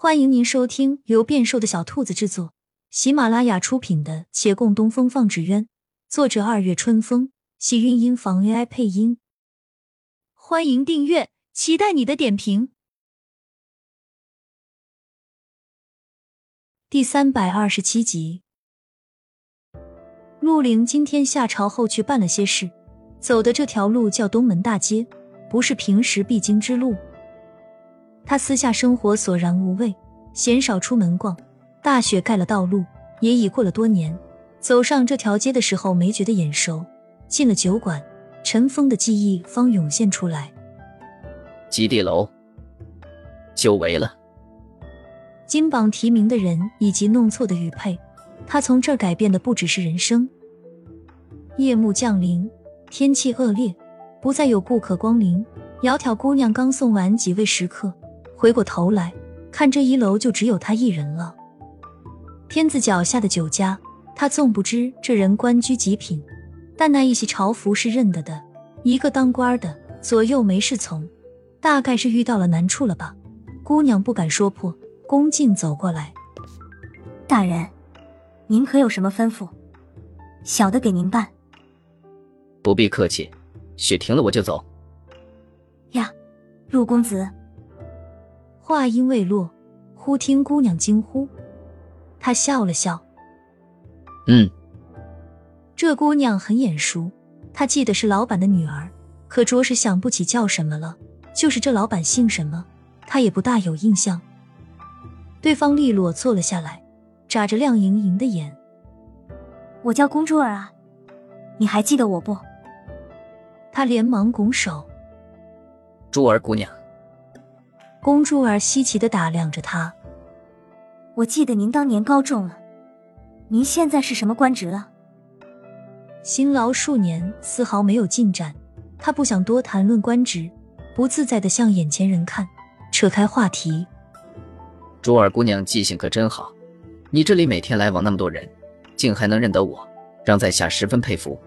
欢迎您收听由变瘦的小兔子制作、喜马拉雅出品的《且共东风放纸鸢》，作者二月春风，喜韵音房 AI 配音。欢迎订阅，期待你的点评。第三百二十七集，陆凌今天下朝后去办了些事，走的这条路叫东门大街，不是平时必经之路。他私下生活索然无味，鲜少出门逛。大雪盖了道路，也已过了多年。走上这条街的时候，没觉得眼熟。进了酒馆，尘封的记忆方涌现出来。基地楼，久违了。金榜题名的人以及弄错的玉佩，他从这儿改变的不只是人生。夜幕降临，天气恶劣，不再有顾客光临。窈窕姑娘刚送完几位食客。回过头来看，这一楼就只有他一人了。天子脚下的酒家，他纵不知这人官居极品，但那一袭朝服是认得的。一个当官的，左右没侍从，大概是遇到了难处了吧？姑娘不敢说破，恭敬走过来：“大人，您可有什么吩咐？小的给您办。”不必客气，雪停了我就走。呀，陆公子。话音未落，忽听姑娘惊呼，他笑了笑。嗯，这姑娘很眼熟，他记得是老板的女儿，可着实想不起叫什么了。就是这老板姓什么，他也不大有印象。对方利落坐了下来，眨着亮莹莹的眼。我叫公珠儿啊，你还记得我不？他连忙拱手。珠儿姑娘。公珠儿稀奇的打量着他。我记得您当年高中了，您现在是什么官职了？辛劳数年，丝毫没有进展。他不想多谈论官职，不自在的向眼前人看，扯开话题。珠儿姑娘记性可真好，你这里每天来往那么多人，竟还能认得我，让在下十分佩服。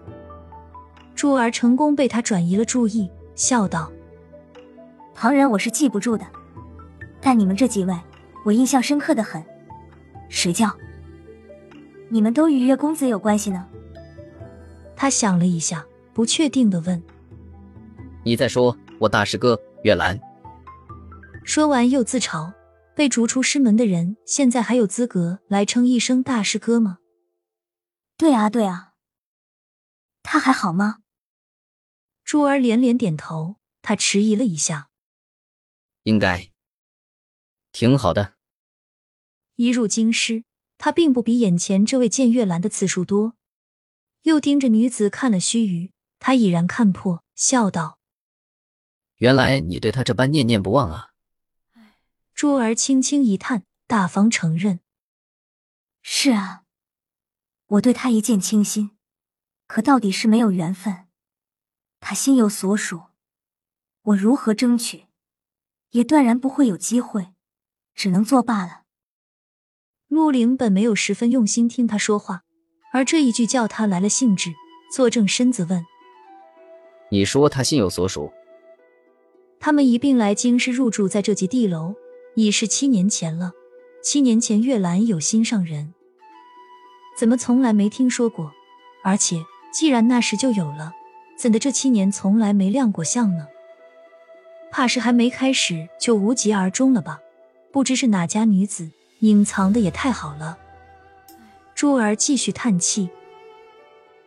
珠儿成功被他转移了注意，笑道：“旁人我是记不住的。”但你们这几位，我印象深刻的很。谁叫你们都与月公子有关系呢？他想了一下，不确定的问：“你在说我大师哥月兰？”说完又自嘲：“被逐出师门的人，现在还有资格来称一声大师哥吗？”“对啊，对啊。”他还好吗？珠儿连连点头。他迟疑了一下：“应该。”挺好的。一入京师，他并不比眼前这位见月兰的次数多。又盯着女子看了须臾，他已然看破，笑道：“原来你对他这般念念不忘啊！”珠儿轻轻一叹，大方承认：“是啊，我对他一见倾心，可到底是没有缘分。他心有所属，我如何争取，也断然不会有机会。”只能作罢了。陆凌本没有十分用心听他说话，而这一句叫他来了兴致，坐正身子问：“你说他心有所属？”他们一并来京师入住在这级地楼，已是七年前了。七年前月兰有心上人，怎么从来没听说过？而且既然那时就有了，怎的这七年从来没亮过相呢？怕是还没开始就无疾而终了吧？不知是哪家女子隐藏的也太好了。珠儿继续叹气：“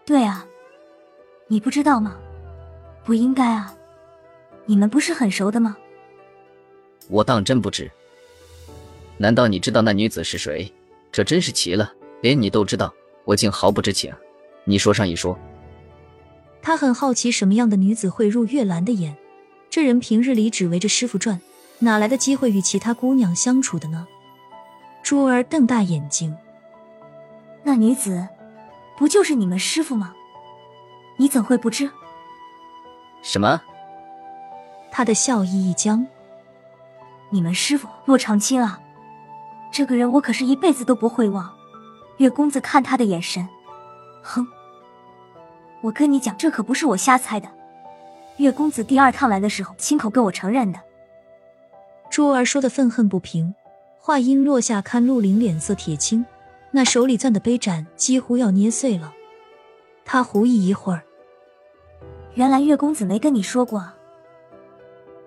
对啊，你不知道吗？不应该啊，你们不是很熟的吗？”我当真不知。难道你知道那女子是谁？这真是奇了，连你都知道，我竟毫不知情。你说上一说。他很好奇，什么样的女子会入月兰的眼？这人平日里只围着师傅转。哪来的机会与其他姑娘相处的呢？珠儿瞪大眼睛，那女子不就是你们师傅吗？你怎会不知？什么？他的笑意一僵。你们师傅洛长青啊，这个人我可是一辈子都不会忘。月公子看他的眼神，哼！我跟你讲，这可不是我瞎猜的。月公子第二趟来的时候，亲口跟我承认的。珠儿说的愤恨不平，话音落下，看陆林脸色铁青，那手里攥的杯盏几乎要捏碎了。他狐疑一会儿，原来月公子没跟你说过。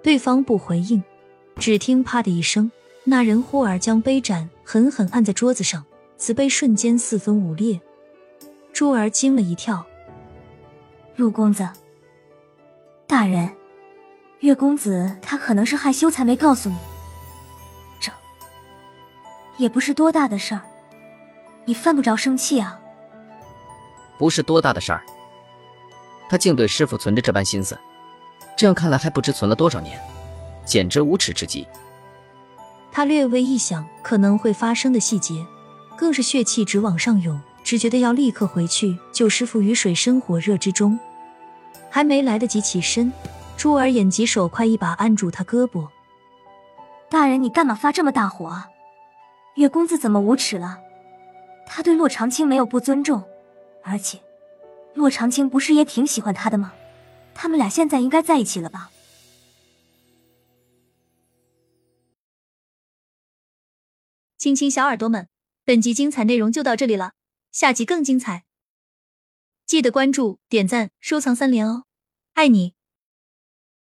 对方不回应，只听啪的一声，那人忽而将杯盏狠狠按在桌子上，瓷杯瞬间四分五裂。珠儿惊了一跳，陆公子，大人，月公子他可能是害羞才没告诉你，这也不是多大的事儿，你犯不着生气啊。不是多大的事儿，他竟对师傅存着这般心思，这样看来还不知存了多少年，简直无耻至极。他略微一想可能会发生的细节，更是血气直往上涌。只觉得要立刻回去救师傅于水深火热之中，还没来得及起身，珠儿眼疾手快，一把按住他胳膊。大人，你干嘛发这么大火啊？月公子怎么无耻了？他对洛长青没有不尊重，而且洛长青不是也挺喜欢他的吗？他们俩现在应该在一起了吧？亲亲小耳朵们，本集精彩内容就到这里了。下集更精彩，记得关注、点赞、收藏三连哦，爱你！